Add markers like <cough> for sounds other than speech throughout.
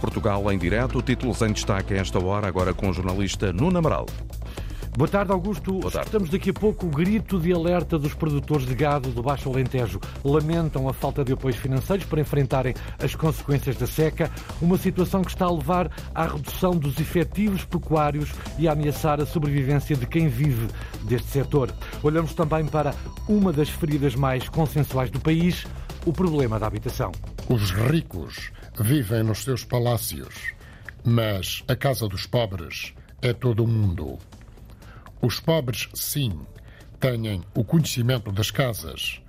Portugal em direto, títulos em destaque a esta hora, agora com o jornalista Nuno Amaral. Boa tarde, Augusto. Boa tarde. Estamos daqui a pouco o grito de alerta dos produtores de gado do Baixo Alentejo. Lamentam a falta de apoios financeiros para enfrentarem as consequências da seca, uma situação que está a levar à redução dos efetivos pecuários e a ameaçar a sobrevivência de quem vive deste setor. Olhamos também para uma das feridas mais consensuais do país, o problema da habitação. Os ricos vivem nos seus palácios, mas a casa dos pobres é todo o mundo. Os pobres, sim, têm o conhecimento das casas.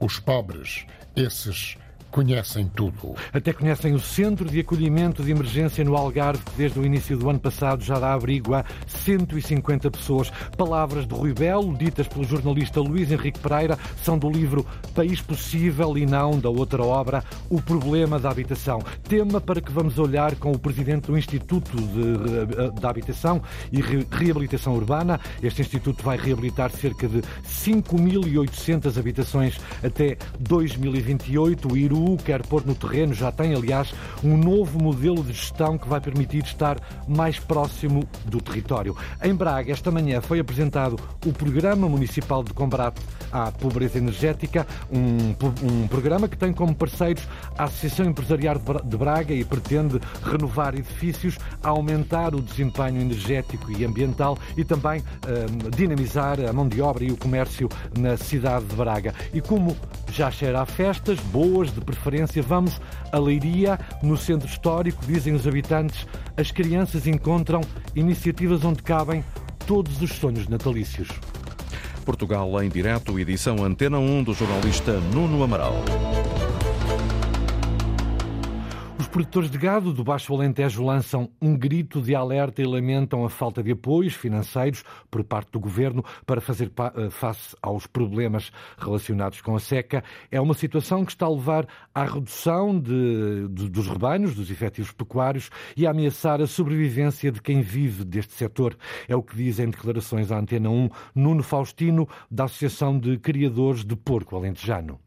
Os pobres, esses conhecem tudo. Até conhecem o Centro de Acolhimento de Emergência no Algarve, que desde o início do ano passado já dá abrigo a 150 pessoas. Palavras de Rui Belo, ditas pelo jornalista Luís Henrique Pereira, são do livro País Possível e não da outra obra, O Problema da Habitação. Tema para que vamos olhar com o presidente do Instituto de, de Habitação e Reabilitação Urbana. Este instituto vai reabilitar cerca de 5.800 habitações até 2028. O IRU quer pôr no terreno, já tem, aliás, um novo modelo de gestão que vai permitir estar mais próximo do território. Em Braga, esta manhã, foi apresentado o Programa Municipal de Combate à Pobreza Energética, um, um programa que tem como parceiros a Associação Empresarial de Braga e pretende renovar edifícios, aumentar o desempenho energético e ambiental e também um, dinamizar a mão de obra e o comércio na cidade de Braga. E como já cheira a festas boas, de preferência, vamos a Leiria, no centro histórico, dizem os habitantes, as crianças encontram iniciativas onde cabem todos os sonhos natalícios. Portugal em direto, edição Antena 1 do jornalista Nuno Amaral. Produtores de gado do Baixo Alentejo lançam um grito de alerta e lamentam a falta de apoios financeiros por parte do governo para fazer eh, face aos problemas relacionados com a seca. É uma situação que está a levar à redução de, de, dos rebanhos, dos efetivos pecuários e a ameaçar a sobrevivência de quem vive deste setor. É o que diz em declarações à Antena 1 Nuno Faustino, da Associação de Criadores de Porco Alentejano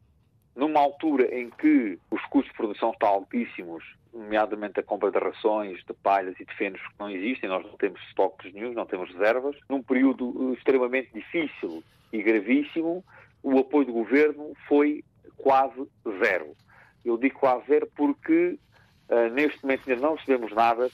numa altura em que os custos de produção estão altíssimos, nomeadamente a compra de rações, de palhas e de fenos que não existem, nós não temos estoques nenhum, não temos reservas, num período eh, extremamente difícil e gravíssimo, o apoio do governo foi quase zero. Eu digo quase zero porque uh, neste momento ainda não recebemos nada,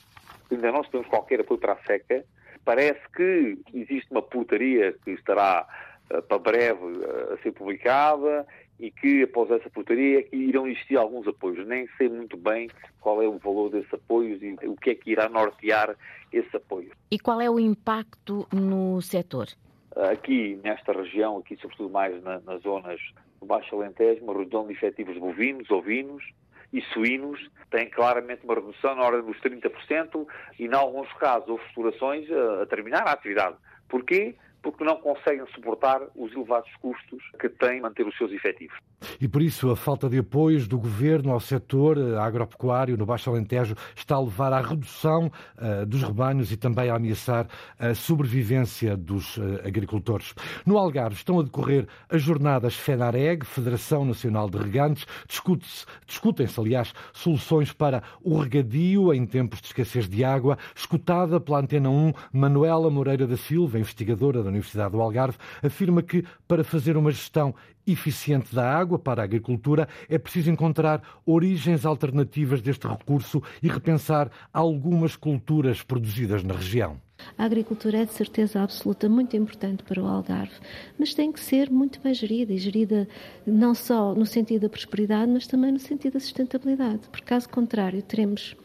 ainda não recebemos qualquer apoio para a seca. Parece que existe uma putaria que estará uh, para breve uh, a ser publicada e que após essa portaria é irão existir alguns apoios. Nem sei muito bem qual é o valor desses apoios e o que é que irá nortear esse apoio. E qual é o impacto no setor? Aqui, nesta região, aqui sobretudo mais na, nas zonas do Baixo Alentejo, uma redução de efetivos bovinos, ovinos e suínos, tem claramente uma redução na ordem dos 30% e, em alguns casos, houve explorações a, a terminar a atividade. Porquê? Porque não conseguem suportar os elevados custos que têm manter os seus efetivos. E por isso a falta de apoios do governo ao setor eh, agropecuário no Baixo Alentejo está a levar à redução uh, dos rebanhos e também a ameaçar a sobrevivência dos uh, agricultores. No Algarve estão a decorrer as jornadas FENAREG, Federação Nacional de Regantes. Discutem-se, aliás, soluções para o regadio em tempos de escassez de água. Escutada pela Antena 1, Manuela Moreira da Silva, investigadora da Universidade do Algarve, afirma que para fazer uma gestão eficiente da água para a agricultura é preciso encontrar origens alternativas deste recurso e repensar algumas culturas produzidas na região. A agricultura é de certeza absoluta muito importante para o Algarve, mas tem que ser muito bem gerida e gerida não só no sentido da prosperidade, mas também no sentido da sustentabilidade, porque caso contrário teremos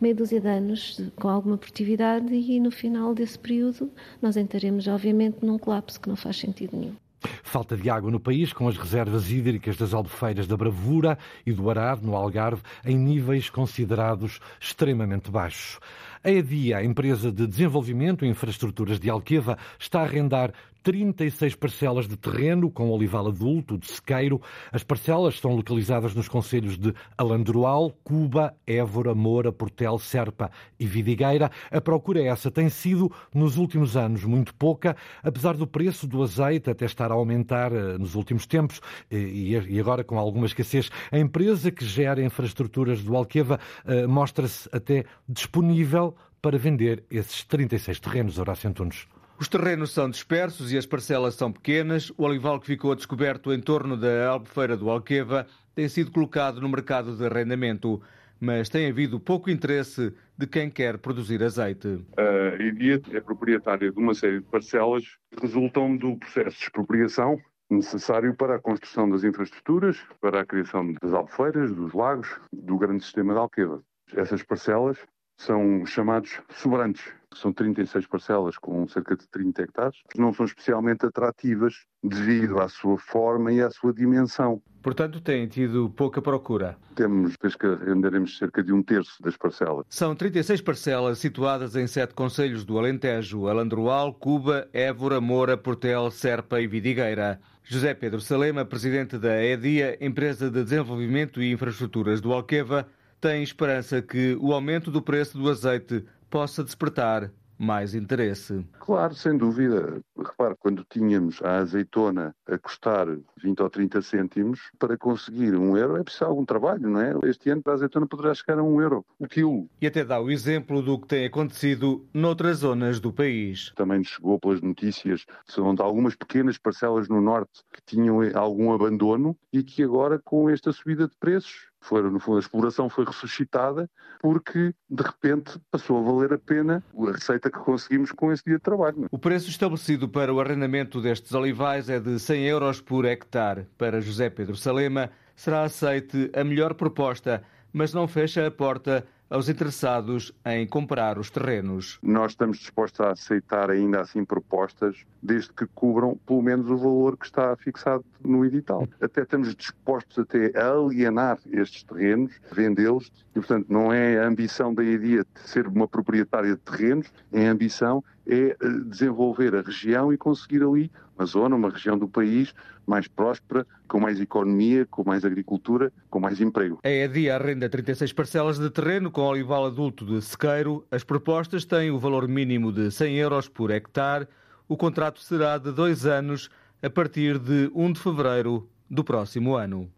meia dúzia de anos com alguma produtividade e no final desse período nós entraremos, obviamente, num colapso que não faz sentido nenhum. Falta de água no país, com as reservas hídricas das albufeiras da Bravura e do Arado, no Algarve, em níveis considerados extremamente baixos. A EDIA, a empresa de desenvolvimento e infraestruturas de Alqueva, está a arrendar 36 parcelas de terreno com olival adulto, de sequeiro. As parcelas estão localizadas nos concelhos de Alandroal, Cuba, Évora, Moura, Portel, Serpa e Vidigueira. A procura essa tem sido, nos últimos anos, muito pouca, apesar do preço do azeite até estar a aumentar eh, nos últimos tempos e agora com alguma escassez. A empresa que gera infraestruturas do Alqueva eh, mostra-se até disponível para vender esses 36 terrenos, Horácio Antunes. Os terrenos são dispersos e as parcelas são pequenas. O olival que ficou descoberto em torno da Albufeira do Alqueva tem sido colocado no mercado de arrendamento, mas tem havido pouco interesse de quem quer produzir azeite. A EDIA é proprietária de uma série de parcelas que resultam do processo de expropriação necessário para a construção das infraestruturas, para a criação das albufeiras, dos lagos, do grande sistema de Alqueva. Essas parcelas são chamados sobrantes, são 36 parcelas com cerca de 30 hectares, não são especialmente atrativas devido à sua forma e à sua dimensão. Portanto, têm tido pouca procura. Temos, que renderemos cerca de um terço das parcelas. São 36 parcelas situadas em sete conselhos do Alentejo, Alandroal, Cuba, Évora, Moura, Portel, Serpa e Vidigueira. José Pedro Salema, presidente da EDIA, Empresa de Desenvolvimento e Infraestruturas do Alqueva, tem esperança que o aumento do preço do azeite possa despertar mais interesse. Claro, sem dúvida. Repare, quando tínhamos a azeitona a custar 20 ou 30 cêntimos, para conseguir um euro é preciso algum trabalho, não é? Este ano a azeitona poderá chegar a um euro o quilo. E até dá o exemplo do que tem acontecido noutras zonas do país. Também nos chegou pelas notícias onde algumas pequenas parcelas no norte que tinham algum abandono e que agora com esta subida de preços foi, no fundo, a exploração foi ressuscitada porque, de repente, passou a valer a pena a receita que conseguimos com esse dia de trabalho. O preço estabelecido para o arrendamento destes olivais é de 100 euros por hectare. Para José Pedro Salema, será aceite a melhor proposta, mas não fecha a porta aos interessados em comprar os terrenos. Nós estamos dispostos a aceitar ainda assim propostas, desde que cubram pelo menos o valor que está fixado no edital. Até estamos dispostos até a alienar estes terrenos, vendê-los, e portanto não é a ambição da EDIA de ser uma proprietária de terrenos, é a ambição é eh, desenvolver a região e conseguir ali uma zona, uma região do país mais próspera, com mais economia, com mais agricultura, com mais emprego. A EDIA arrenda 36 parcelas de terreno com olival adulto de sequeiro. As propostas têm o valor mínimo de 100 euros por hectare. O contrato será de dois anos a partir de 1 de fevereiro do próximo ano.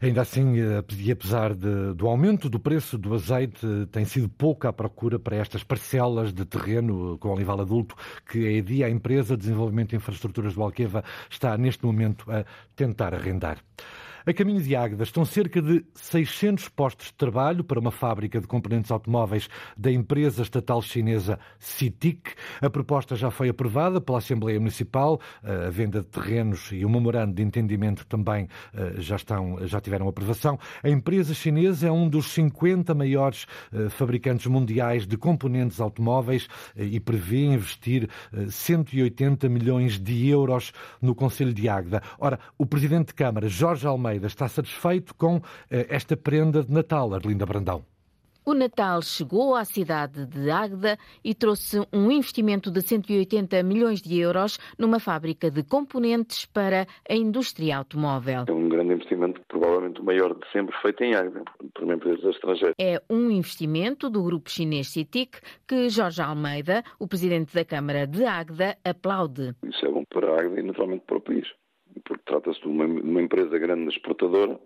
Ainda assim, eh, apesar de, do aumento do preço do azeite, tem sido pouca a procura para estas parcelas de terreno com olival adulto que a EDIA, a Empresa de Desenvolvimento de Infraestruturas do Alqueva, está neste momento a tentar arrendar. A caminho de Águeda estão cerca de 600 postos de trabalho para uma fábrica de componentes automóveis da empresa estatal chinesa CITIC. A proposta já foi aprovada pela Assembleia Municipal, a venda de terrenos e o memorando de entendimento também eh, já, estão, já tiveram aprovação. A empresa chinesa é um dos 50 maiores eh, fabricantes mundiais de componentes automóveis eh, e prevê investir 180 milhões de euros no Conselho de Águeda. Ora, o Presidente de Câmara, Jorge Almeida, Almeida está satisfeito com eh, esta prenda de Natal, Arlinda Brandão. O Natal chegou à cidade de Águeda e trouxe um investimento de 180 milhões de euros numa fábrica de componentes para a indústria automóvel. É um grande investimento, provavelmente o maior de sempre feito em Águeda, por uma empresa estrangeira. É um investimento do grupo chinês CITIC que Jorge Almeida, o presidente da Câmara de Águeda, aplaude. Isso é bom para a Águeda e naturalmente para o país porque trata-se de uma, uma, empresa grande exportadora,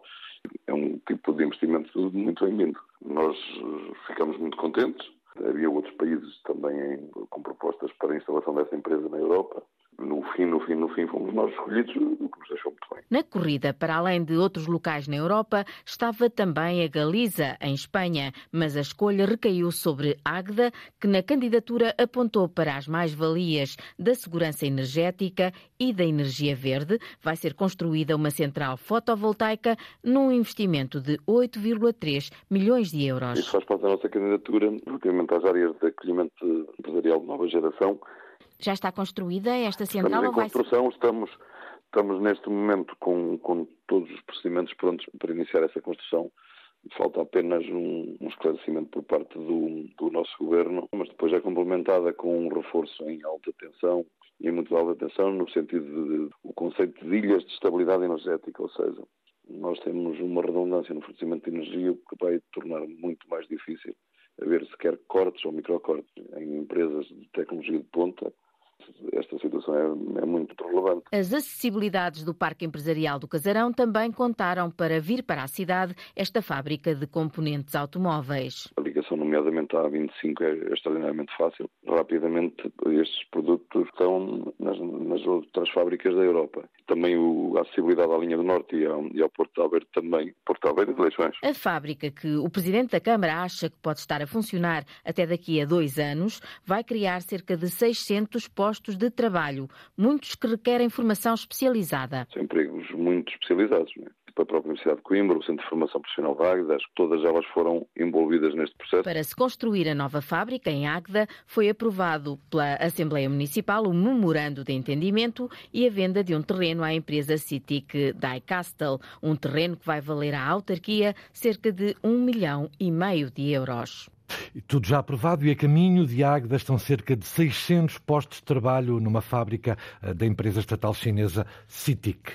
é um tipo de investimento muito bem-vindo. Nós eh, ficamos muito contentes. Havia outros países também com propostas para a instalação dessa empresa na Europa no fim, no fim, no fim, fomos nós escolhidos, o que nos deixou muito bem. Na corrida, para além de outros locais na Europa, estava também a Galiza, em Espanha, mas a escolha recaiu sobre Águeda, que na candidatura apontou para as mais-valias da segurança energética e da energia verde. Vai ser construída uma central fotovoltaica num investimento de 8,3 milhões de euros. Isso faz parte da nossa candidatura, relativamente às áreas de acolhimento empresarial de nova geração, já está construída esta central? Estamos em construção, vai... estamos, estamos neste momento com, com todos os procedimentos prontos para iniciar essa construção. Falta apenas um, um esclarecimento por parte do, do, nosso governo, mas depois é complementada com um reforço em alta tensão, e muito alta atenção no sentido de, de o conceito de ilhas de estabilidade energética, ou seja, nós temos uma redundância no fornecimento de energia que vai tornar muito mais difícil haver sequer cortes ou microcortes em empresas de tecnologia de ponta esta situação é, é, muito relevante. As acessibilidades do Parque Empresarial do Casarão também contaram para vir para a cidade esta fábrica de componentes automóveis. A ligação, nomeadamente à A25, é extraordinariamente fácil. Rapidamente, estes produtos estão nas, nas outras fábricas da Europa. Também o, a acessibilidade à linha do Norte e ao, e ao Porto de Alberto também. Porto de Alberto e Leixões. A fábrica, que o Presidente da Câmara acha que pode estar a funcionar até daqui a dois anos, vai criar cerca de 600 postos de trabalho, muitos que requerem formação especializada. São empregos muito especializados. Não é? para a própria Universidade de Coimbra, o Centro de Formação Profissional de Águeda, acho que todas elas foram envolvidas neste processo. Para se construir a nova fábrica em Águeda, foi aprovado pela Assembleia Municipal o memorando de entendimento e a venda de um terreno à empresa Citic Diecastle, um terreno que vai valer à autarquia cerca de um milhão e meio de euros. Tudo já aprovado e a caminho de Águeda estão cerca de 600 postos de trabalho numa fábrica eh, da empresa estatal chinesa CITIC.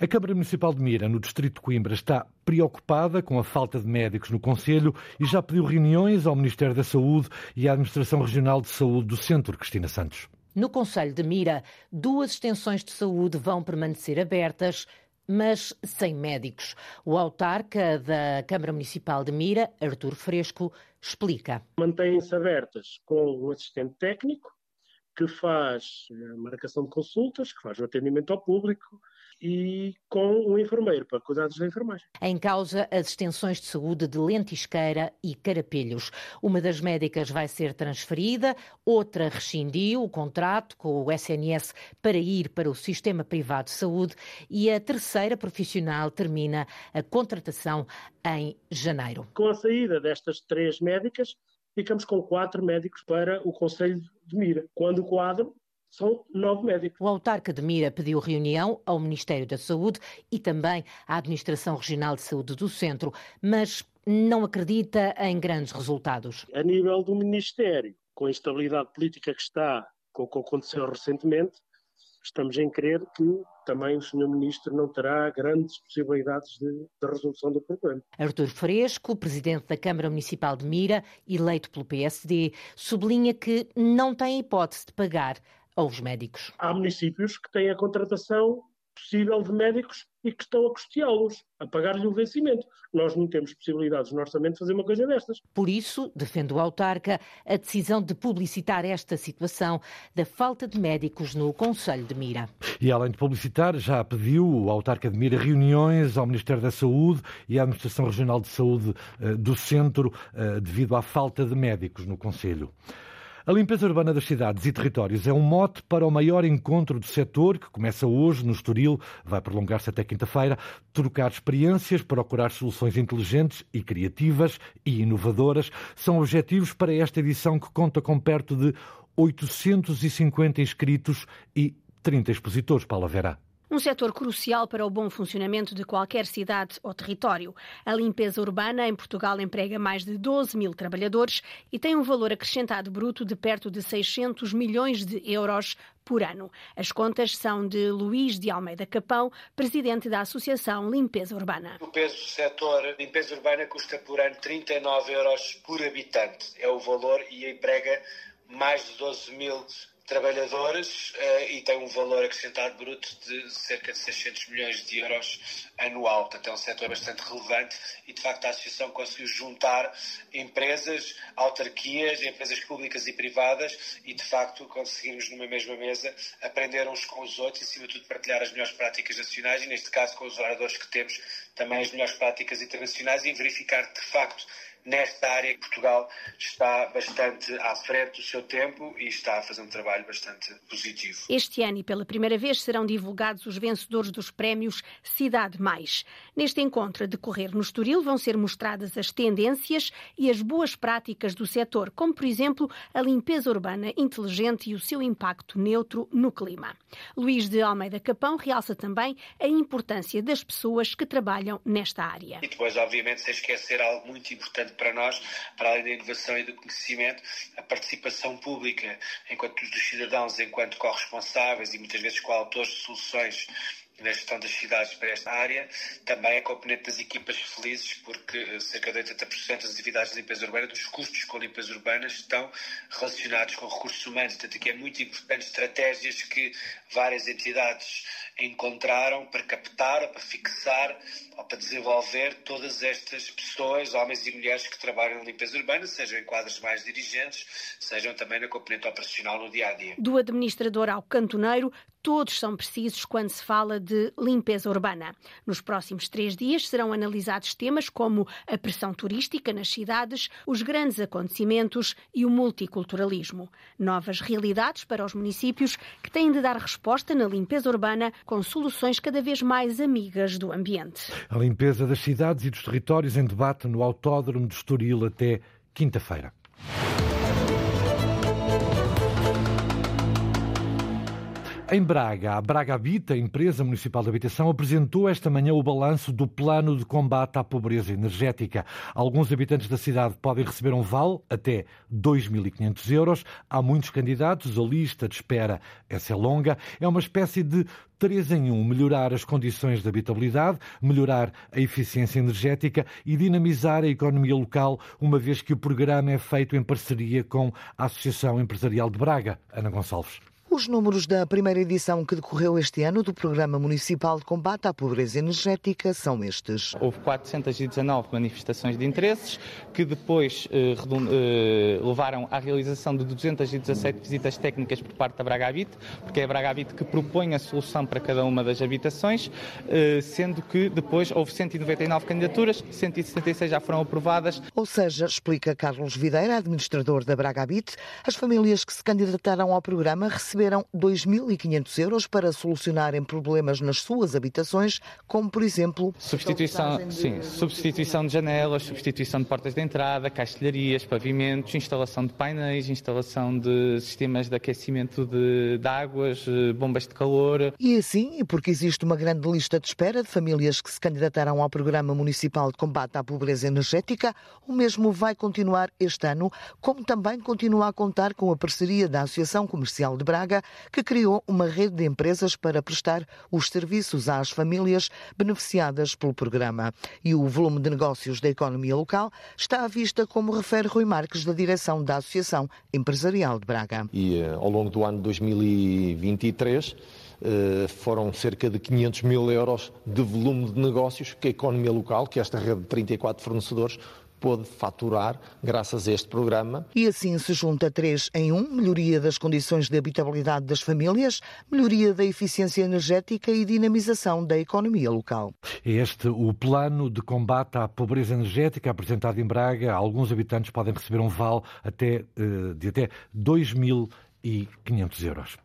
A Câmara Municipal de Mira, no Distrito de Coimbra, está preocupada com a falta de médicos no Conselho e já pediu reuniões ao Ministério da Saúde e à Administração Regional de Saúde do Centro, Cristina Santos. No Conselho de Mira, duas extensões de saúde vão permanecer abertas, mas sem médicos. O autarca da Câmara Municipal de Mira, Artur Fresco, explica. Mantêm-se abertas com o assistente técnico, que faz a marcação de consultas, que faz o atendimento ao público, e com um enfermeiro para cuidados da enfermagem. Em causa as extensões de saúde de Lentisqueira e Carapelhos. Uma das médicas vai ser transferida, outra rescindiu o contrato com o SNS para ir para o sistema privado de saúde e a terceira profissional termina a contratação em janeiro. Com a saída destas três médicas, ficamos com quatro médicos para o Conselho de Mira. Quando o quadro são nove médicos. O autarca de Mira pediu reunião ao Ministério da Saúde e também à Administração Regional de Saúde do Centro, mas não acredita em grandes resultados. A nível do Ministério, com a instabilidade política que está, com o que aconteceu recentemente, estamos em crer que também o Sr. Ministro não terá grandes possibilidades de, de, resolução do problema. Artur Fresco, Presidente da Câmara Municipal de Mira, eleito pelo PSD, sublinha que não tem hipótese de pagar aos médicos. Há municípios que têm a contratação possível de médicos e que estão a custeá-los, a pagar-lhe o vencimento. Nós não temos possibilidades no orçamento de fazer uma coisa destas. Por isso, defende o autarca a decisão de publicitar esta situação da falta de médicos no Conselho de Mira. E além de publicitar, já pediu o autarca de Mira reuniões ao Ministério da Saúde e à Administração Regional de Saúde eh, do Centro eh, devido à falta de médicos no Conselho. A limpeza urbana das cidades e territórios é um mote para o maior encontro do setor, que começa hoje no Estoril, vai prolongar-se até quinta-feira. Trocar experiências, procurar soluções inteligentes e criativas e inovadoras são objetivos para esta edição que conta com perto de 850 inscritos e 30 expositores, Paula Vera. Um setor crucial para o bom funcionamento de qualquer cidade ou território. A limpeza urbana em Portugal emprega mais de 12 mil trabalhadores e tem um valor acrescentado bruto de perto de 600 milhões de euros por ano. As contas são de Luís de Almeida Capão, presidente da Associação Limpeza Urbana. O peso do setor limpeza urbana custa por ano 39 euros por habitante. É o valor e emprega mais de 12 mil trabalhadores uh, e tem um valor acrescentado bruto de cerca de 600 milhões de euros anual. Portanto, é um setor bastante relevante e, de facto, a Associação conseguiu juntar empresas, autarquias, empresas públicas e privadas e, de facto, conseguirmos numa mesma mesa aprender uns com os outros e, acima de tudo, partilhar as melhores práticas nacionais e, neste caso, com os oradores que temos, também as melhores práticas internacionais e verificar, de facto, nesta área que Portugal está bastante à frente do seu tempo e está a fazer um trabalho bastante positivo. Este ano e pela primeira vez serão divulgados os vencedores dos prémios Cidade Mais. Neste encontro a decorrer no Estoril vão ser mostradas as tendências e as boas práticas do setor, como por exemplo a limpeza urbana inteligente e o seu impacto neutro no clima. Luís de Almeida Capão realça também a importância das pessoas que trabalham nesta área. E depois, obviamente, sem esquecer algo muito importante para nós, para além da inovação e do conhecimento, a participação pública enquanto dos cidadãos, enquanto corresponsáveis e muitas vezes coautores de soluções na gestão das cidades para esta área, também a componente das equipas felizes, porque eh, cerca de 80% das atividades de limpeza urbana, dos custos com limpeza urbana, estão relacionados com recursos humanos. Portanto, aqui é muito importante estratégias que várias entidades encontraram para captar, para fixar, ou para desenvolver todas estas pessoas, homens e mulheres que trabalham na limpeza urbana, sejam em quadros mais dirigentes, sejam também na componente operacional no dia a dia. Do administrador ao cantoneiro, todos são precisos quando se fala de limpeza urbana. Nos próximos três dias serão analisados temas como a pressão turística nas cidades, os grandes acontecimentos e o multiculturalismo. Novas realidades para os municípios que têm de dar resposta na limpeza urbana com soluções cada vez mais amigas do ambiente. A limpeza das cidades e dos territórios em debate no Autódromo de Estoril até quinta-feira. Em Braga, a Braga Habita, empresa municipal de habitação, apresentou esta manhã o balanço do plano de combate à pobreza energética. Alguns habitantes da cidade podem receber um vale até 2.500 euros. Há muitos candidatos, a lista de espera essa é longa. É uma espécie de três em um: melhorar as condições de habitabilidade, melhorar a eficiência energética e dinamizar a economia local, uma vez que o programa é feito em parceria com a Associação Empresarial de Braga. Ana Gonçalves. Os números da primeira edição que decorreu este ano do Programa Municipal de Combate à Pobreza Energética são estes. Houve 419 manifestações de interesses que depois eh, eh, levaram à realização de 217 visitas técnicas por parte da Braga Habit, porque é a Braga Habit que propõe a solução para cada uma das habitações, eh, sendo que depois houve 199 candidaturas, 176 já foram aprovadas. Ou seja, explica Carlos Videira, administrador da Braga Habit, as famílias que se candidataram ao programa receberam receberam 2.500 euros para solucionarem problemas nas suas habitações, como por exemplo substituição, sim, substituição de janelas, substituição de portas de entrada, castelharias, pavimentos, instalação de painéis, instalação de sistemas de aquecimento de, de águas, eh, bombas de calor. E assim, porque existe uma grande lista de espera de famílias que se candidataram ao Programa Municipal de Combate à Pobreza Energética, o mesmo vai continuar este ano, como também continua a contar com a parceria da Associação Comercial de Braga Braga, que criou uma rede de empresas para prestar os serviços às famílias beneficiadas pelo programa. E o volume de negócios da economia local está à vista, como refere Rui Marques, da direção da Associação Empresarial de Braga. E eh, ao longo do ano 2023, eh, foram cerca de 500 mil euros de volume de negócios que a economia local, que esta rede de 34 fornecedores, pôde faturar graças a este programa. E assim se junta três em um: melhoria das condições de habitabilidade das famílias, melhoria da eficiência energética e dinamização da economia local. Este o plano de combate à pobreza energética apresentado em Braga. Alguns habitantes podem receber um vale até, eh, de até 2.500 euros.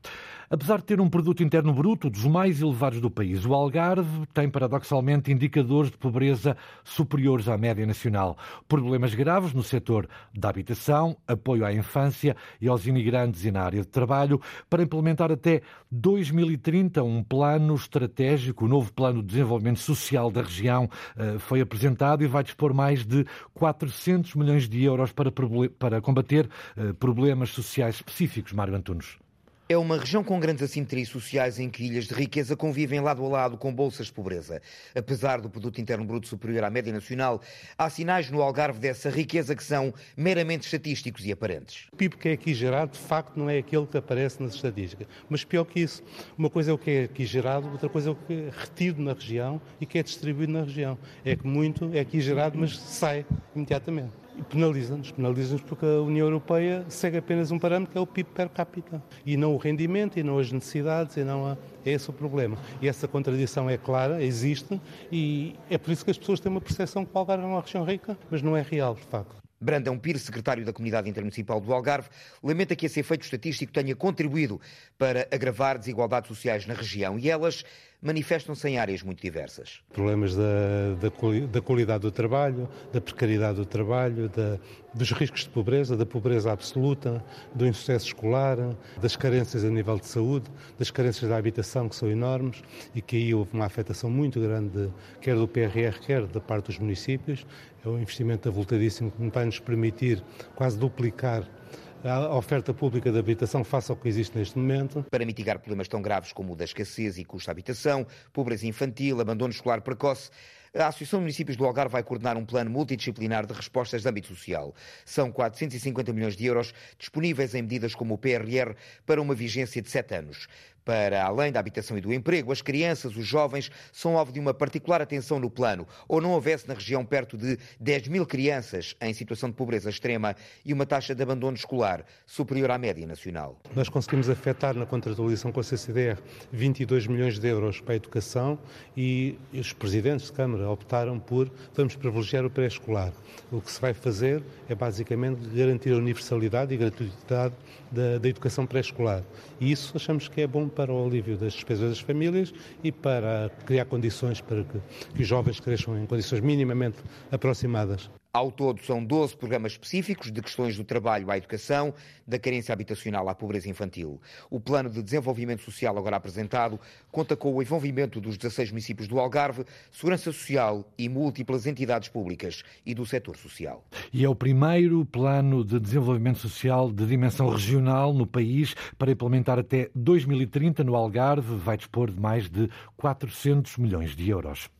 Apesar de ter um produto interno bruto dos mais elevados do país, o Algarve tem paradoxalmente indicadores de pobreza superiores à média nacional. Problemas graves no setor da habitação, apoio à infância e aos imigrantes e na área de trabalho, para implementar até 2030 um plano estratégico, o novo plano de desenvolvimento social da região eh, foi apresentado e vai dispor mais de 400 milhões de euros para, para combater eh, problemas sociais específicos, Mário Antunes. É uma região com grandes assimetrias sociais em que ilhas de riqueza convivem lado a lado com bolsas de pobreza. Apesar do produto interno bruto superior à média nacional, há sinais no Algarve dessa riqueza que são meramente estatísticos e aparentes. O PIB que é aqui gerado, de facto, não é aquele que aparece nas estatísticas. Mas pior que isso, uma coisa é o que é aqui gerado, outra coisa é o que é retido na região e que é distribuído na região. É que muito é aqui gerado, mas sai imediatamente. Penaliza-nos, penaliza-nos porque a União Europeia segue apenas um parâmetro que é o PIB per capita e não o rendimento e não as necessidades e não a... é esse o problema. E essa contradição é clara, existe e é por isso que as pessoas têm uma percepção que o Algarve é uma região rica, mas não é real, de facto. Brandão Pires, secretário da Comunidade Intermunicipal do Algarve, lamenta que esse efeito estatístico tenha contribuído para agravar desigualdades sociais na região e elas manifestam-se em áreas muito diversas. Problemas da, da, da qualidade do trabalho, da precariedade do trabalho, da, dos riscos de pobreza, da pobreza absoluta, do insucesso escolar, das carências a nível de saúde, das carências da habitação, que são enormes e que aí houve uma afetação muito grande, quer do PRR, quer da parte dos municípios. É um investimento avultadíssimo que vai nos permitir quase duplicar a oferta pública de habitação face ao que existe neste momento. Para mitigar problemas tão graves como o da escassez e custo de habitação, pobreza infantil, abandono escolar precoce, a Associação de Municípios do Algarve vai coordenar um plano multidisciplinar de respostas de âmbito social. São 450 milhões de euros disponíveis em medidas como o PRR para uma vigência de sete anos. Para além da habitação e do emprego, as crianças, os jovens, são alvo de uma particular atenção no plano. Ou não houvesse na região perto de 10 mil crianças em situação de pobreza extrema e uma taxa de abandono escolar superior à média nacional. Nós conseguimos afetar na contratualização com a CCDR 22 milhões de euros para a educação e os presidentes de Câmara optaram por vamos privilegiar o pré-escolar. O que se vai fazer é basicamente garantir a universalidade e gratuidade da, da educação pré-escolar. E isso achamos que é bom para o alívio das despesas das famílias e para criar condições para que, que os jovens cresçam em condições minimamente aproximadas. Ao todo, são 12 programas específicos de questões do trabalho à educação, da carência habitacional à pobreza infantil. O plano de desenvolvimento social, agora apresentado, conta com o envolvimento dos 16 municípios do Algarve, Segurança Social e múltiplas entidades públicas e do setor social. E é o primeiro plano de desenvolvimento social de dimensão regional no país para implementar até 2030 no Algarve. Vai dispor de mais de 400 milhões de euros.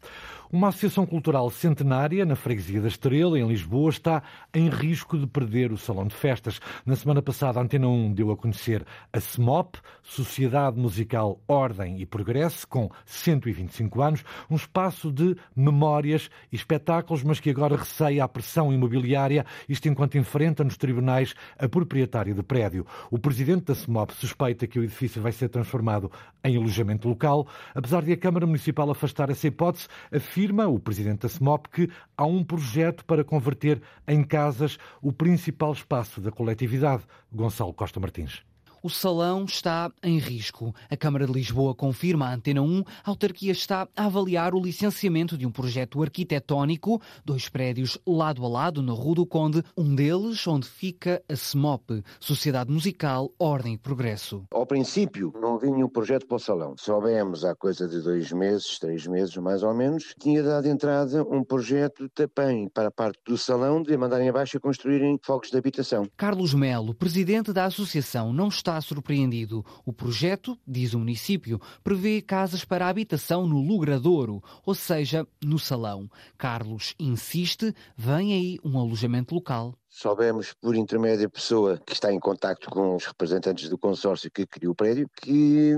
Uma associação cultural centenária na freguesia da Estrela, em Lisboa, está em risco de perder o salão de festas. Na semana passada, a Antena 1 deu a conhecer a SMOP, Sociedade Musical Ordem e Progresso, com 125 anos, um espaço de memórias e espetáculos, mas que agora receia a pressão imobiliária, isto enquanto enfrenta nos tribunais a proprietária do prédio. O presidente da SMOP suspeita que o edifício vai ser transformado em alojamento local, apesar de a Câmara Municipal afastar essa hipótese, afirma afirma o presidente da SMOP que há um projeto para converter em casas o principal espaço da coletividade. Gonçalo Costa Martins. O salão está em risco. A Câmara de Lisboa confirma à Antena 1, a autarquia está a avaliar o licenciamento de um projeto arquitetónico, dois prédios lado a lado na Rua do Conde, um deles onde fica a SMOP, Sociedade Musical Ordem e Progresso. Ao princípio não vinha um projeto para o salão. Soubemos há coisa de dois meses, três meses mais ou menos, tinha dado entrada um projeto também para a parte do salão de mandarem abaixo a construírem fogos de habitação. Carlos Melo, presidente da associação, não está está surpreendido. O projeto, diz o município, prevê casas para habitação no Logradouro, ou seja, no Salão. Carlos insiste, vem aí um alojamento local. Soubemos por intermédio da pessoa que está em contacto com os representantes do consórcio que criou o prédio que,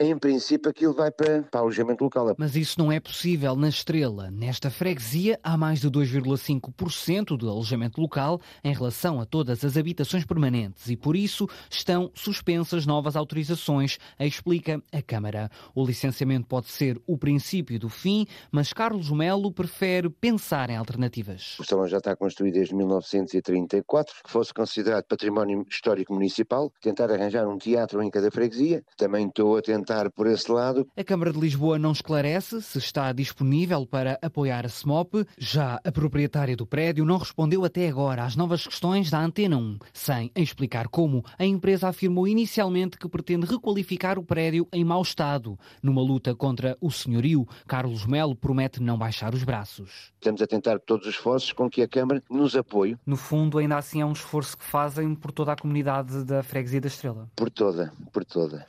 em princípio, aquilo vai para, para alojamento local. Mas isso não é possível na Estrela. Nesta freguesia há mais de 2,5% de alojamento local em relação a todas as habitações permanentes e, por isso, estão suspensas novas autorizações, explica a Câmara. O licenciamento pode ser o princípio do fim, mas Carlos Melo prefere pensar em alternativas. O salão já está construído desde 1900 1934, que fosse considerado património histórico municipal, tentar arranjar um teatro em cada freguesia. Também estou a tentar por esse lado. A Câmara de Lisboa não esclarece se está disponível para apoiar a SMOP. Já a proprietária do prédio não respondeu até agora às novas questões da Antena 1, sem explicar como. A empresa afirmou inicialmente que pretende requalificar o prédio em mau estado. Numa luta contra o senhorio, Carlos Melo promete não baixar os braços. Estamos a tentar todos os esforços com que a Câmara nos apoie. No fundo, ainda assim é um esforço que fazem por toda a comunidade da Freguesia da Estrela. Por toda, por toda.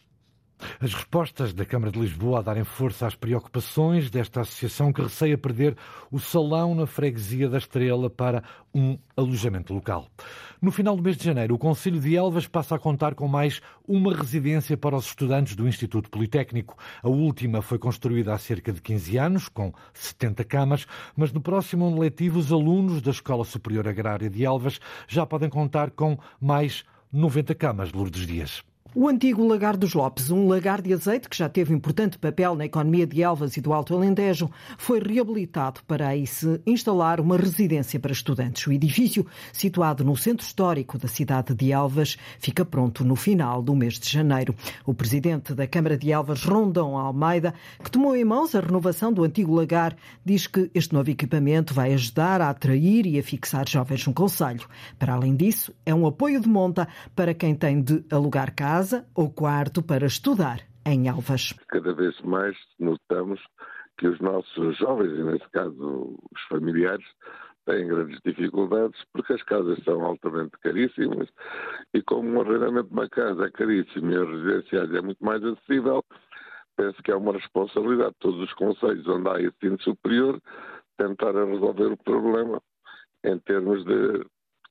As respostas da Câmara de Lisboa a darem força às preocupações desta associação que receia perder o salão na freguesia da Estrela para um alojamento local. No final do mês de janeiro, o Conselho de Elvas passa a contar com mais uma residência para os estudantes do Instituto Politécnico. A última foi construída há cerca de 15 anos, com 70 camas, mas no próximo ano letivo, os alunos da Escola Superior Agrária de Elvas já podem contar com mais 90 camas, Lourdes Dias. O antigo Lagar dos Lopes, um lagar de azeite que já teve importante papel na economia de Elvas e do Alto Alentejo, foi reabilitado para aí se instalar uma residência para estudantes. O edifício, situado no centro histórico da cidade de Elvas, fica pronto no final do mês de janeiro. O presidente da Câmara de Elvas, Rondão Almeida, que tomou em mãos a renovação do antigo lagar, diz que este novo equipamento vai ajudar a atrair e a fixar jovens no Conselho. Para além disso, é um apoio de monta para quem tem de alugar casa casa ou quarto para estudar em Alvas. Cada vez mais notamos que os nossos jovens, e nesse caso os familiares, têm grandes dificuldades porque as casas são altamente caríssimas e como o arrendamento de uma casa é caríssimo e as residenciais é muito mais acessível, penso que é uma responsabilidade de todos os conselhos onde há ensino superior tentar resolver o problema em termos de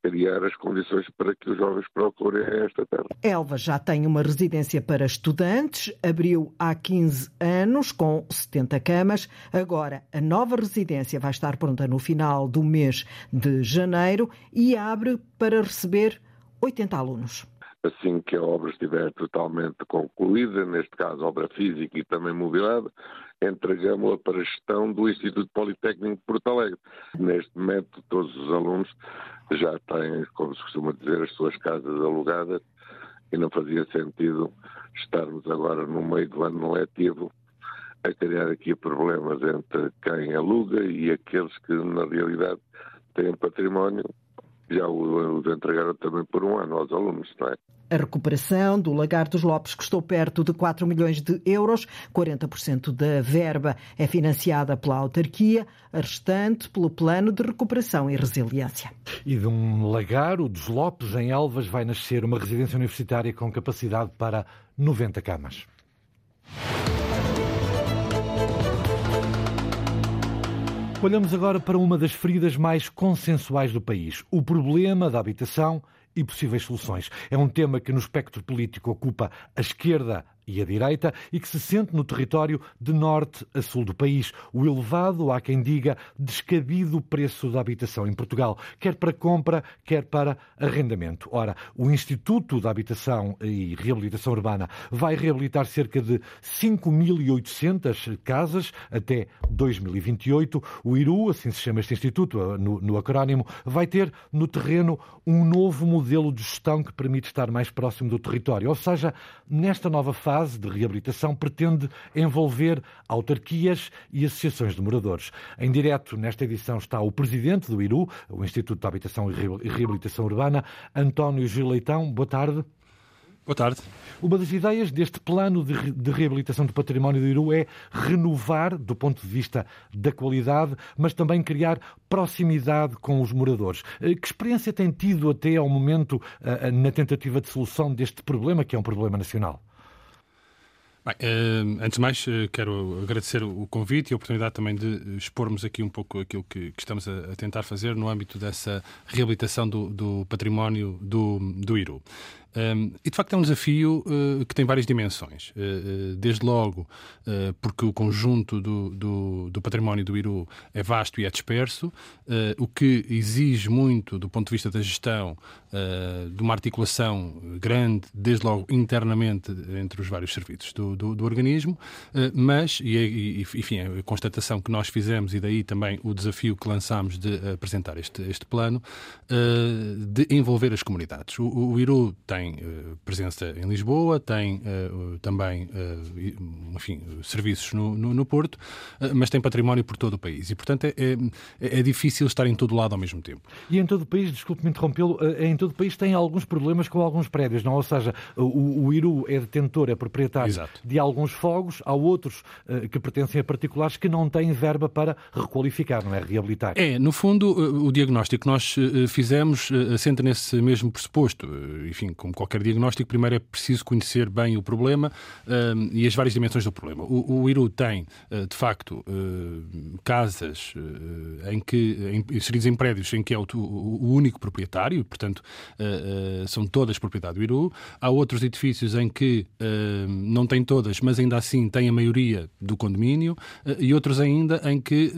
criar as condições para que os jovens procurem esta terra. Elva já tem uma residência para estudantes, abriu há 15 anos com 70 camas. Agora a nova residência vai estar pronta no final do mês de janeiro e abre para receber 80 alunos assim que a obra estiver totalmente concluída, neste caso obra física e também mobilada, entregamos-la para a gestão do Instituto Politécnico de Porto Alegre. Neste momento, todos os alunos já têm, como se costuma dizer, as suas casas alugadas e não fazia sentido estarmos agora no meio do ano letivo a criar aqui problemas entre quem aluga e aqueles que, na realidade, têm património já os entregaram também por um ano aos alunos, não é? A recuperação do Lagar dos Lopes custou perto de 4 milhões de euros. 40% da verba é financiada pela autarquia, a restante pelo Plano de Recuperação e Resiliência. E de um lagar, o dos Lopes, em Elvas, vai nascer uma residência universitária com capacidade para 90 camas. Olhamos agora para uma das feridas mais consensuais do país: o problema da habitação e possíveis soluções. É um tema que no espectro político ocupa a esquerda e a direita e que se sente no território de norte a sul do país. O elevado, há quem diga, descabido preço da habitação em Portugal, quer para compra, quer para arrendamento. Ora, o Instituto da Habitação e Reabilitação Urbana vai reabilitar cerca de 5.800 casas até 2028. O IRU, assim se chama este instituto no, no acrónimo, vai ter no terreno um novo modelo de gestão que permite estar mais próximo do território. Ou seja, nesta nova fase, fase de reabilitação pretende envolver autarquias e associações de moradores. Em direto, nesta edição, está o presidente do IRU, o Instituto de Habitação e Reabilitação Urbana, António Gil Leitão. Boa tarde. Boa tarde. Uma das ideias deste plano de, de, reabilitação do património do Iru é renovar, do ponto de vista da qualidade, mas também criar proximidade com os moradores. Eh, que experiência tem tido até ao momento eh, na tentativa de solução deste problema, que é um problema nacional? Bem, uh, antes de mais, uh, quero agradecer o convite e a oportunidade também de expormos aqui um pouco aquilo que, estamos a, tentar fazer no âmbito dessa reabilitação do, do património do, do Iru. Um, e de facto é um desafio uh, que tem várias dimensões. Uh, desde logo, uh, porque o conjunto do, do, do, património do Iru é vasto e é disperso, o que exige muito, do ponto de vista da gestão, de uma articulação grande, desde logo internamente, entre os vários serviços do, do, do organismo, mas, e, e, enfim, a constatação que nós fizemos, e daí também o desafio que lançámos de apresentar este, este plano, de envolver as comunidades. O, o Iru tem tem uh, presença em Lisboa, tem uh, também uh, enfim, serviços no, no, no Porto, mas tem património por todo o país. E, portanto, é, é, é, difícil estar em todo lado ao mesmo tempo. E em todo o país, desculpe-me interrompê-lo, em todo o país tem alguns problemas com alguns prédios, não? Ou seja, o, o Iru é detentor, é proprietário Exato. de alguns fogos, há outros que pertencem a particulares que não têm verba para requalificar, não é? Reabilitar. É, no fundo, o diagnóstico que nós fizemos assenta nesse mesmo pressuposto. Enfim, como qualquer diagnóstico, primeiro é preciso conhecer bem o problema uh, e as várias dimensões do problema. O, o IRU tem, uh, de facto, uh, casas em que, inseridas em prédios em que é o, o, único proprietário, portanto, são todas propriedade do IRU. Há outros edifícios em que não tem todas, mas ainda assim tem a maioria do condomínio, e outros ainda em que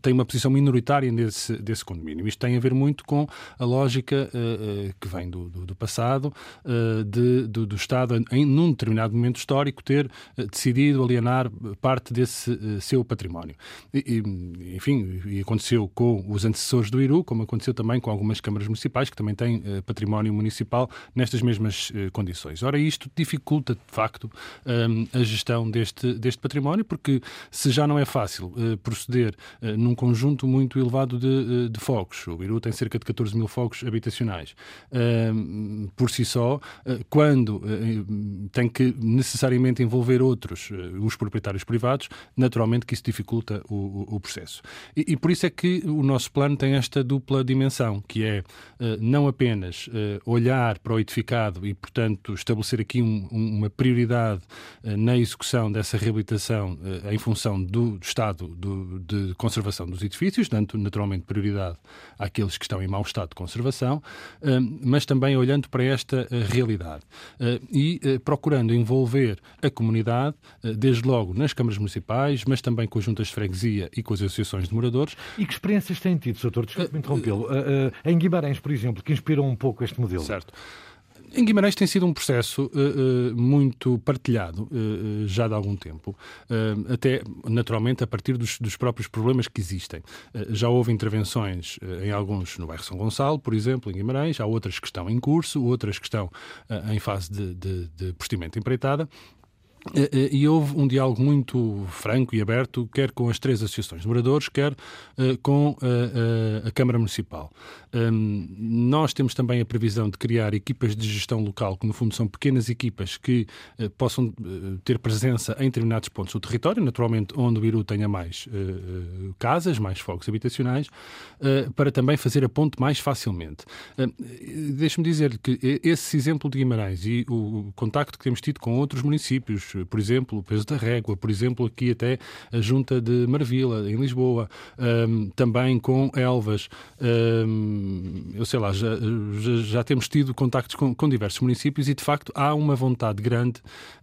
tem uma posição minoritária desse, desse condomínio. Isto tem a ver muito com a lógica que vem do, do, do passado, de, do, do, Estado, em, num determinado momento histórico, ter decidido alienar parte desse seu património. E, e, enfim, e aconteceu com os antecessores do Iru, como aconteceu também com algumas câmaras municipais que também têm património municipal nestas mesmas condições. Ora, isto dificulta, de facto, a gestão deste, deste património, porque se já não é fácil proceder num conjunto muito elevado de, de fogos, o Iru tem cerca de 14 mil fogos habitacionais. Por si só, uh, quando uh, tem que necessariamente envolver outros, os proprietários privados, naturalmente que isso dificulta o, o, processo. E, e, por isso é que o nosso plano tem esta dupla dimensão, que é não apenas olhar para o edificado e, portanto, estabelecer aqui um, uma prioridade na execução dessa reabilitação em função do, do estado do, de conservação dos edifícios, dando naturalmente prioridade àqueles que estão em mau estado de conservação, eh, mas também olhando para esta eh, realidade eh, e procurando envolver a comunidade, desde logo nas câmaras municipais, mas também com as juntas de freguesia e com as associações de moradores. E que experiências têm tido, doutor? Desculpe-me interrompê-lo. Em Guimarães, por exemplo, que inspirou um pouco este modelo. Certo. Em Guimarães tem sido um processo uh, uh, muito partilhado uh, já de algum tempo, até naturalmente a partir dos, dos próprios problemas que existem. já houve intervenções em alguns no bairro São Gonçalo, por exemplo, em Guimarães, há outras que estão em curso, outras que estão em fase de, de, de empreitada. Eh, eh, e houve um diálogo muito franco e aberto, quer com as três associações de moradores, quer uh, com a Câmara Municipal. Um, nós temos também a previsão de criar equipas de gestão local, que no fundo são pequenas equipas que possam ter presença em determinados pontos do território, naturalmente onde o Biru tenha mais casas, mais fogos habitacionais, para também fazer a ponte mais facilmente. Deixe-me dizer que esse exemplo de Guimarães e o contacto que temos tido com outros municípios, por exemplo, o peso da régua, por exemplo, aqui até a Junta de Marvila, em Lisboa, um, também com Elvas. Um, eu sei lá, já, já, temos tido contactos com, com, diversos municípios e, de facto, há uma vontade grande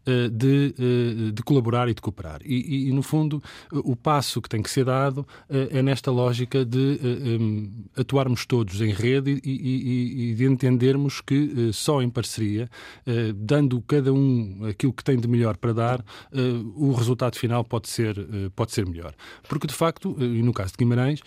uh, de, uh, de, colaborar e de cooperar. E, e, e, no fundo, o passo que tem que ser dado uh, é nesta lógica de um, atuarmos todos em rede e, e de entendermos que só em parceria, dando cada um aquilo que tem de melhor para dar, uh, o resultado final pode ser, uh, pode ser melhor. Porque, de facto, uh, e no caso de Guimarães,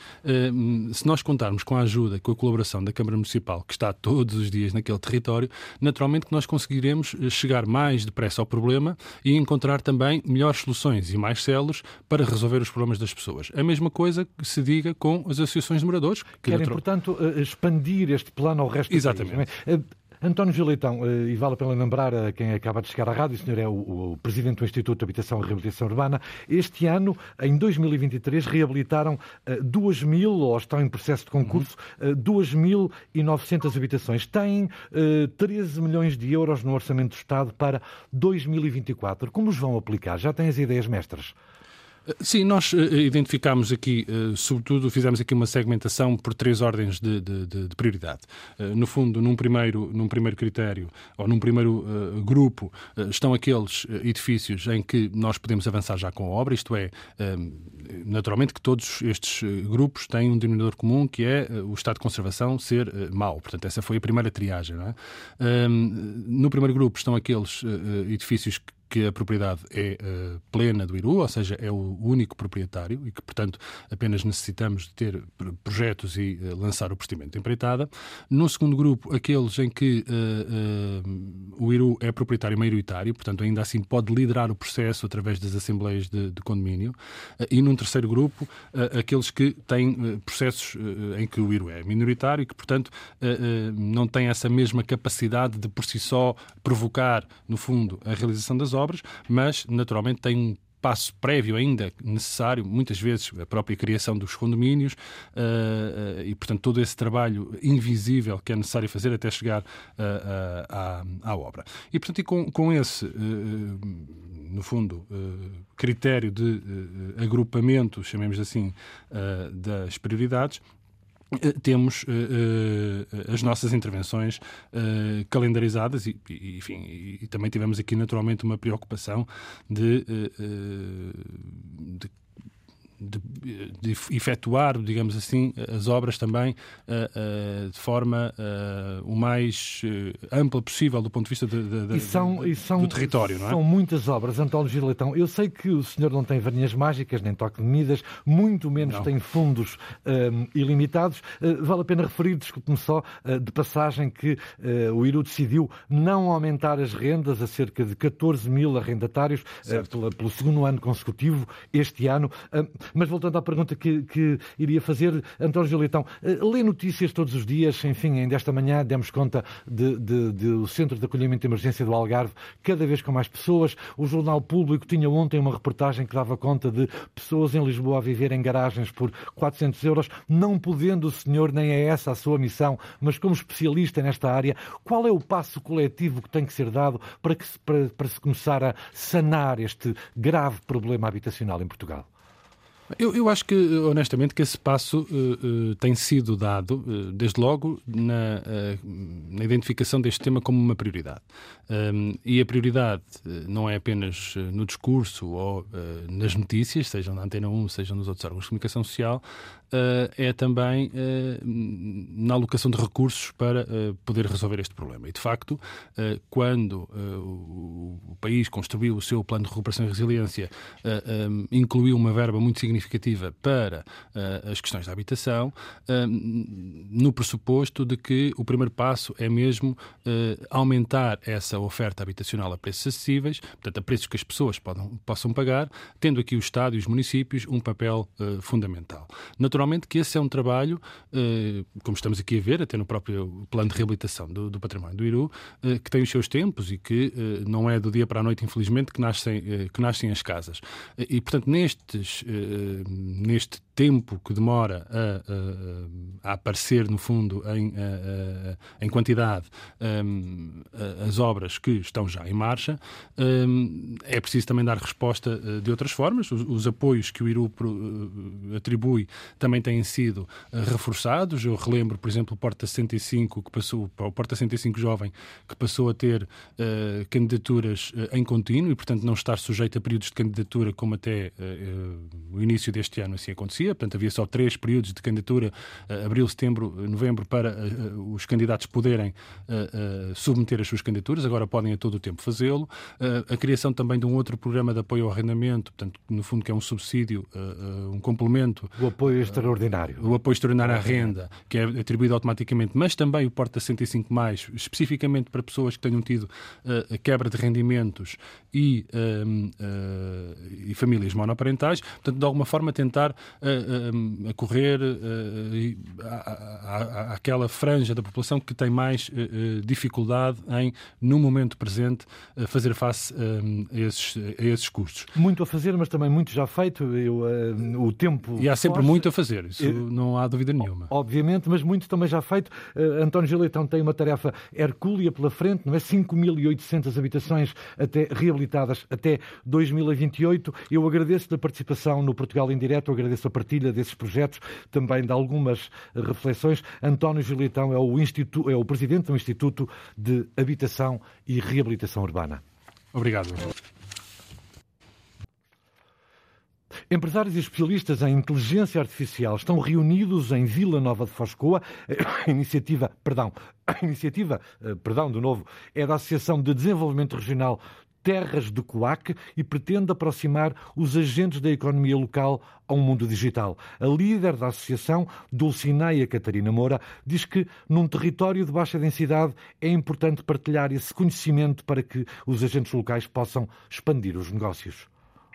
se nós contarmos com a ajuda, com a colaboração da Câmara Municipal, que está todos os dias naquele território, naturalmente que nós conseguiremos chegar mais depressa ao problema e encontrar também melhores soluções e mais células para resolver os problemas das pessoas. A mesma coisa que se diga com as associações de moradores. Que Querem, natural... portanto, expandir este plano ao resto do Exatamente. país. Exatamente. António Gileitão, eh, e vale a pena lembrar a quem acaba de chegar à rádio, o senhor é o, o Presidente do Instituto de Habitação e Reabilitação Urbana. Este ano, em 2023, reabilitaram 2 eh, mil, ou estão em processo de concurso, uhum. 2.900 habitações. Têm 13 milhões de euros no Orçamento do Estado para 2024. Como os vão aplicar? Já têm as ideias mestras? Sim, nós uh, identificámos aqui, sobretudo, fizemos aqui uma segmentação por três ordens de, de, de, de prioridade. No fundo, num primeiro, num primeiro critério, ou num primeiro grupo, estão aqueles edifícios em que nós podemos avançar já com a obra, isto é, naturalmente que todos estes grupos têm um denominador comum, que é o estado de conservação ser mau. Portanto, essa foi a primeira triagem. É? no primeiro grupo estão aqueles edifícios que que a propriedade é uh, plena do Iru, ou seja, é o único proprietário e que, portanto, apenas necessitamos de ter projetos e uh, lançar o procedimento de empreitada. No segundo grupo, aqueles em que uh, o Iru é proprietário maioritário, portanto, ainda assim pode liderar o processo através das assembleias de, de condomínio. e num terceiro grupo, aqueles que têm processos em que o Iru é minoritário e que, portanto, não têm essa mesma capacidade de por si só provocar, no fundo, a realização das obras obras, mas naturalmente tem um passo prévio ainda necessário, muitas vezes a própria criação dos condomínios uh, uh, e, portanto, todo esse trabalho invisível que é necessário fazer até chegar uh, à, à, obra. E, portanto, e com, com esse, no fundo, critério de agrupamento, chamemos assim, das prioridades, temos uh, uh, as nossas intervenções uh, calendarizadas e, e enfim, e, também tivemos aqui naturalmente uma preocupação de, de, de de efetuar, digamos assim, as obras também de forma o mais ampla possível do ponto de vista de, de, e são, e são, do território, não é? São muitas obras, António Giletão. Eu sei que o senhor não tem varinhas mágicas, nem toque de medidas, muito menos não. tem fundos um, ilimitados. Uh, vale a pena referir, desculpe-me só, uh, de passagem, que uh, o IRU decidiu não aumentar as rendas a cerca de 14 mil arrendatários pela, pelo segundo ano consecutivo este ano. Mas voltando à pergunta que, que iria fazer, António Giletão, lê notícias todos os dias, enfim, ainda esta manhã demos conta de, de, de, o Centro de Acolhimento de Emergência do Algarve, cada vez com mais pessoas. O Jornal Público tinha ontem uma reportagem que dava conta de pessoas em Lisboa a viver em garagens por 400 euros, não podendo o senhor, nem é essa a sua missão, mas como especialista nesta área, qual é o passo coletivo que tem que ser dado para, que, para, para se começar a sanar este grave problema habitacional em Portugal? Eu, eu, acho que, honestamente, que esse passo uh, uh, tem sido dado, uh, desde logo, na, na, identificação deste tema como uma prioridade. Um, e a prioridade não é apenas no discurso ou nas notícias, sejam na Antena 1, sejam nos outros órgãos de comunicação social, é também na alocação de recursos para poder resolver este problema. E, de facto, quando o, país construiu o seu plano de recuperação e resiliência, incluiu uma verba muito significativa para as questões da habitação, no pressuposto de que o primeiro passo é mesmo aumentar essa oferta habitacional a preços acessíveis, portanto, a preços que as pessoas podam, possam pagar, tendo aqui o Estado e os municípios um papel fundamental. Naturalmente que esse é um trabalho, como estamos aqui a ver, até no próprio plano de reabilitação do, do património do Iru, que tem os seus tempos e que não é do dia para a noite, infelizmente, que nascem, que nascem as casas. E, portanto, nestes neste tempo que demora a, a, a aparecer, no fundo, em, a, em quantidade, um, as obras que estão já em marcha, um, é preciso também dar resposta eh, de outras formas. Os, os apoios que o IRU eh, atribui também têm sido eh, reforçados. Eu relembro, por exemplo, o Porta 65, que passou, o Porta 65 Jovem, que passou a ter uh, candidaturas em contínuo e, portanto, não estar sujeito a períodos de candidatura como até uh, o início deste ano assim acontecia portanto havia só três períodos de candidatura, uh, abril, setembro, eh, novembro, para uh, os candidatos poderem submeter as suas candidaturas, agora podem a todo o tempo fazê-lo. a criação também de um outro programa de apoio ao arrendamento, portanto, no fundo que é um subsídio, um complemento. O apoio extraordinário. O apoio extraordinário à renda, que é atribuído automaticamente, mas também o Porta 65 mais, especificamente para pessoas que tenham tido quebra de rendimentos e, e famílias monoparentais, portanto, de alguma forma tentar a, correr àquela franja da população que tem mais eh, eh, dificuldade em, no momento presente, fazer face a esses, a esses custos. Muito a fazer, mas também muito já feito. Eu, o tempo. E há sempre muito a fazer, isso Eu, não há dúvida nenhuma. Obviamente, mas muito também já feito. António Giletão tem uma tarefa hercúlea pela frente, não é? 5.800 habitações até reabilitadas até 2028. Eu agradeço da participação no Portugal em Direto, agradeço a partilha desses projetos, também de algumas reflexões. António Gilitão é o, Instituto, é o presidente do Instituto de Habitação e Reabilitação Urbana. Obrigado. Empresários e especialistas em inteligência artificial estão reunidos em Vila Nova de Foscoa. A <coughs> iniciativa, perdão, a <coughs> iniciativa, eh, perdão, de novo, é da Associação de Desenvolvimento Regional terras de Coac e pretende aproximar os agentes da economia local ao mundo digital. A líder da associação, Dulcineia Catarina Moura, diz que num território de baixa densidade é importante partilhar esse conhecimento para que os agentes locais possam expandir os negócios.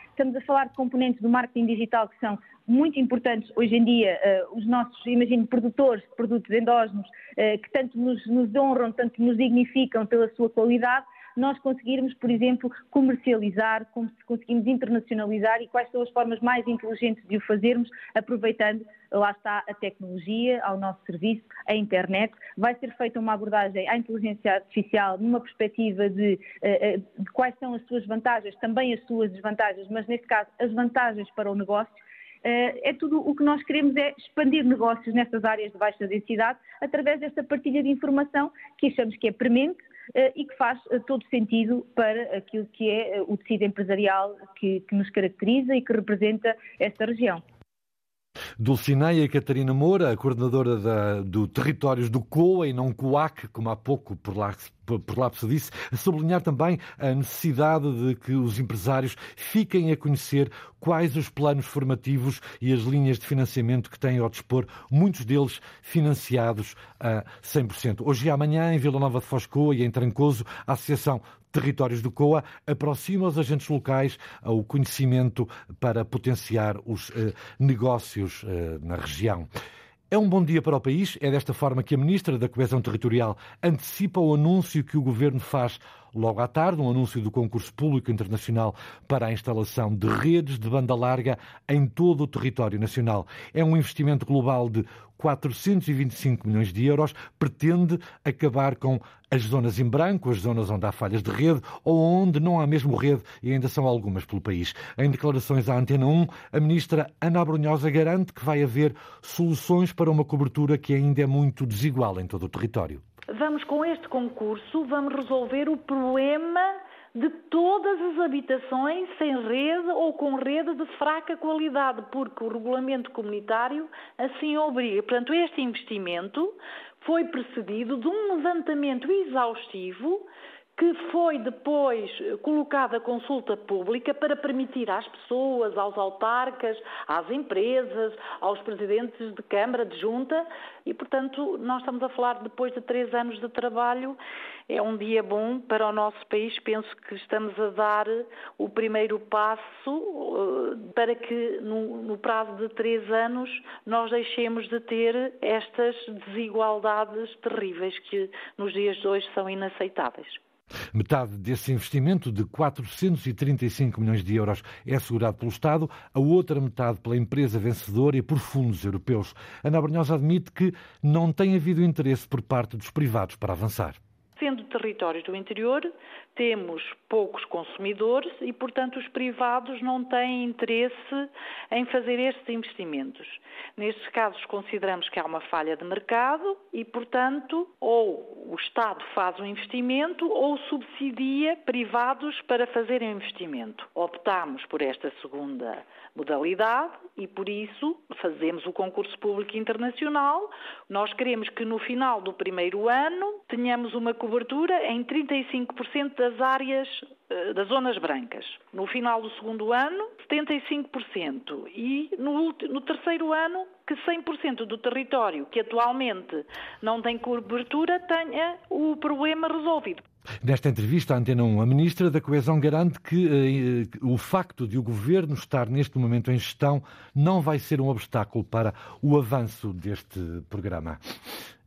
Estamos a falar de componentes do marketing digital que são muito importantes hoje em dia, uh, os nossos, imagino, produtores de produtos endógenos, uh, que tanto nos, nos honram, tanto nos dignificam pela sua qualidade, nós conseguirmos, por exemplo, comercializar, como se conseguimos internacionalizar e quais são as formas mais inteligentes de o fazermos, aproveitando, lá está, a tecnologia ao nosso serviço, a internet. Vai ser feita uma abordagem à inteligência artificial numa perspectiva de, eh, eh, de quais são as suas vantagens, também as suas desvantagens, mas neste caso as vantagens para o negócio. Eh, é tudo o que nós queremos é expandir negócios nestas áreas de baixa densidade através desta partilha de informação que achamos que é premente, e que faz eh, todo sentido para aquilo que é eh, o tecido empresarial que, que nos caracteriza e que representa esta região. Dulcineia Catarina Moura, a coordenadora da, do Territórios do COA e não COAC, como há pouco por lá, por lá se disse, a sublinhar também a necessidade de que os empresários fiquem a conhecer quais os planos formativos e as linhas de financiamento que têm ao dispor, muitos deles financiados a 100%. Hoje e amanhã, em Vila Nova de Foscoa e em Trancoso, a Associação Territórios do COA aproxima os agentes locais ao conhecimento para potenciar os eh, negócios eh, na região. É um bom dia para o país. É desta forma que a Ministra da Coesão Territorial antecipa o anúncio que o Governo faz logo à tarde, um anúncio do concurso público internacional para a instalação de redes de banda larga em todo o território nacional. É um investimento global de 425 milhões de euros, pretende acabar com as zonas em branco, as zonas onde há falhas de rede ou onde não há mesmo rede, e ainda são algumas pelo país. Em declarações à Antena 1, a ministra Ana Brunhosa garante que vai haver soluções para uma cobertura que ainda é muito desigual em todo o território. Vamos com este concurso, vamos resolver o problema de todas as habitações sem rede ou com rede de fraca qualidade, porque o regulamento comunitário assim obriga. Portanto, este investimento foi precedido de um levantamento exaustivo que foi depois colocada a consulta pública para permitir às pessoas, aos autarcas, às empresas, aos presidentes de Câmara, de Junta, e portanto nós estamos a falar depois de três anos de trabalho, é um dia bom para o nosso país, penso que estamos a dar o primeiro passo eh, para que no, no prazo de três anos nós deixemos de ter estas desigualdades terríveis que nos dias de hoje são inaceitáveis. Metade desse investimento de 435 milhões de euros é assegurado pelo Estado, a outra metade pela empresa vencedora e por fundos europeus. Ana Brunhosa admite que não tem havido interesse por parte dos privados para avançar. Sendo territórios do interior, temos poucos consumidores e, portanto, os privados não têm interesse em fazer estes investimentos. Nestes casos, consideramos que há uma falha de mercado e, portanto, ou o Estado faz um investimento ou subsidia privados para fazerem um investimento. Optamos por esta segunda modalidade e, por isso, fazemos o concurso público internacional. Nós queremos que no final do primeiro ano tenhamos uma cobertura em 35% das áreas eh, das zonas brancas. No final do segundo ano, 75%. E no, no terceiro ano, que 100% do território que atualmente não tem cobertura tenha o problema resolvido. Nesta entrevista à Antena 1, a Ministra da Coesão garante que eh, o facto de o Governo estar neste momento em gestão não vai ser um obstáculo para o avanço deste programa.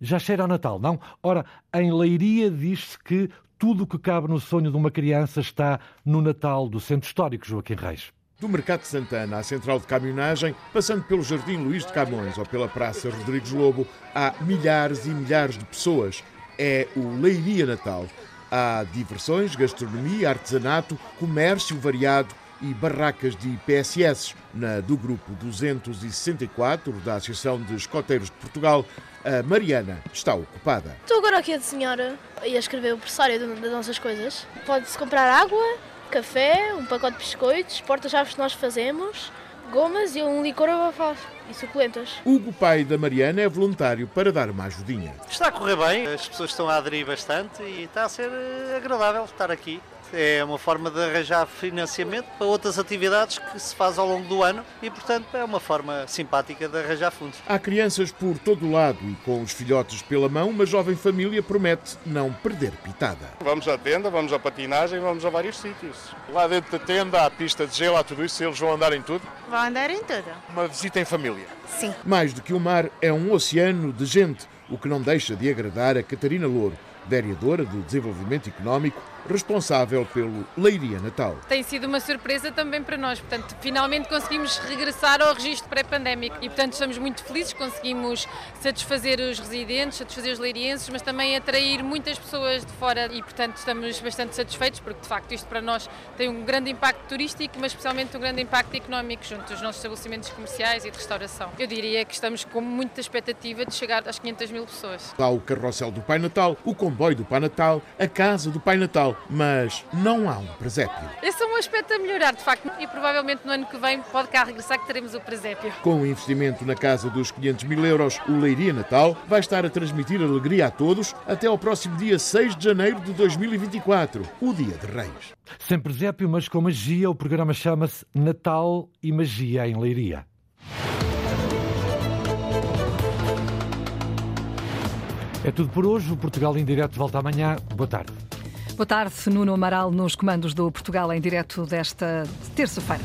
Já cheira ao Natal, não? Ora, em Leiria diz-se que tudo o que cabe no sonho de uma criança está no Natal do Centro Histórico Joaquim Reis. Do Mercado de Santana à Central de Caminhonagem, passando pelo Jardim Luís de Camões ou pela Praça Rodrigues Lobo, há milhares e milhares de pessoas. É o Leiria Natal. Há diversões, gastronomia, artesanato, comércio variado e barracas de PSS. Na do grupo 264 da Associação de Escoteiros de Portugal, a Mariana está ocupada. Estou agora aqui a desenhar e a escrever o pressário das nossas coisas. Pode-se comprar água, café, um pacote de biscoitos, porta-chaves que nós fazemos, gomas e um licor abafado e suculentas. Hugo, pai da Mariana, é voluntário para dar uma ajudinha. Está a correr bem, as pessoas estão a aderir bastante e está a ser eh, agradável estar aqui é uma forma de arranjar financiamento para outras atividades que se faz ao longo do ano e, portanto, é uma forma simpática de arranjar fundos. Há crianças por todo o lado e com os filhotes pela mão, uma jovem família promete não perder pitada. Vamos à tenda, vamos à patinagem, vamos a vários sítios. Lá dentro da tenda há pista de gelo, há tudo isso, eles vão andar em tudo. Vão andar em tudo. Uma visita em família. Sim. Mais do que o mar, é um oceano de gente, o que não deixa de agradar a Catarina Louro, vereadora de Desenvolvimento Económico responsável pelo Leiria Natal. Tem sido uma surpresa também para nós, portanto, finalmente conseguimos regressar ao registro pré-pandémico e, portanto, estamos muito felizes, conseguimos satisfazer os residentes, satisfazer os leirienses, mas também atrair muitas pessoas de fora e, portanto, estamos bastante satisfeitos porque, de facto, isto para nós tem um grande impacto turístico, mas especialmente um grande impacto económico junto dos nossos estabelecimentos comerciais e de restauração. Eu diria que estamos com muita expectativa de chegar às 500 mil pessoas. Há o carrossel do Pai Natal, o comboio do Pai Natal, a casa do Pai Natal Natal, mas não há um presépio. Esse é um aspecto a melhorar, de facto, e provavelmente no ano que vem pode cá regressar que teremos o presépio. Com o investimento na casa dos 500 mil euros, o Leiria Natal vai estar a transmitir alegria a todos até ao próximo dia 6 de janeiro de 2024, o Dia de Reis. Sem presépio, mas com magia, o programa chama-se Natal e Magia em Leiria. É tudo por hoje. O Portugal em Direto volta amanhã. Boa tarde. Boa tarde, Nuno Amaral, nos comandos do Portugal em Direto desta terça-feira.